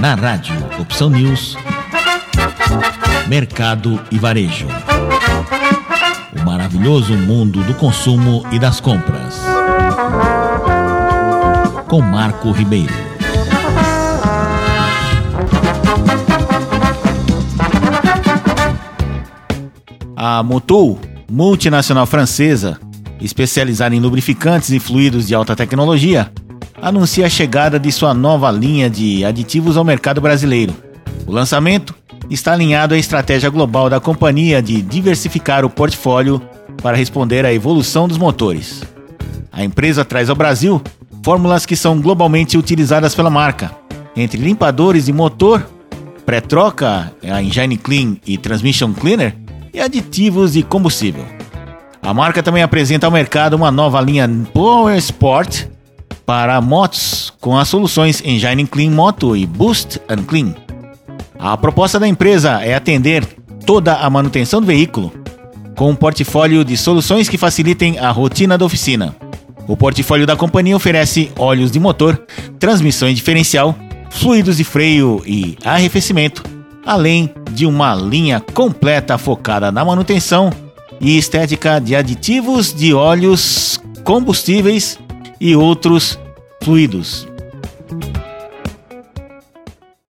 Na rádio Opção News, Mercado e Varejo. O maravilhoso mundo do consumo e das compras. Com Marco Ribeiro. A Motul, multinacional francesa, especializada em lubrificantes e fluidos de alta tecnologia, anuncia a chegada de sua nova linha de aditivos ao mercado brasileiro. O lançamento está alinhado à estratégia global da companhia de diversificar o portfólio para responder à evolução dos motores. A empresa traz ao Brasil fórmulas que são globalmente utilizadas pela marca, entre limpadores de motor, pré-troca, a Engine Clean e Transmission Cleaner, e aditivos de combustível. A marca também apresenta ao mercado uma nova linha Power Sport para motos com as soluções Engine Clean Moto e Boost and Clean. A proposta da empresa é atender toda a manutenção do veículo, com um portfólio de soluções que facilitem a rotina da oficina. O portfólio da companhia oferece óleos de motor, transmissão diferencial, fluidos de freio e arrefecimento, além de uma linha completa focada na manutenção e estética de aditivos de óleos, combustíveis e outros fluidos.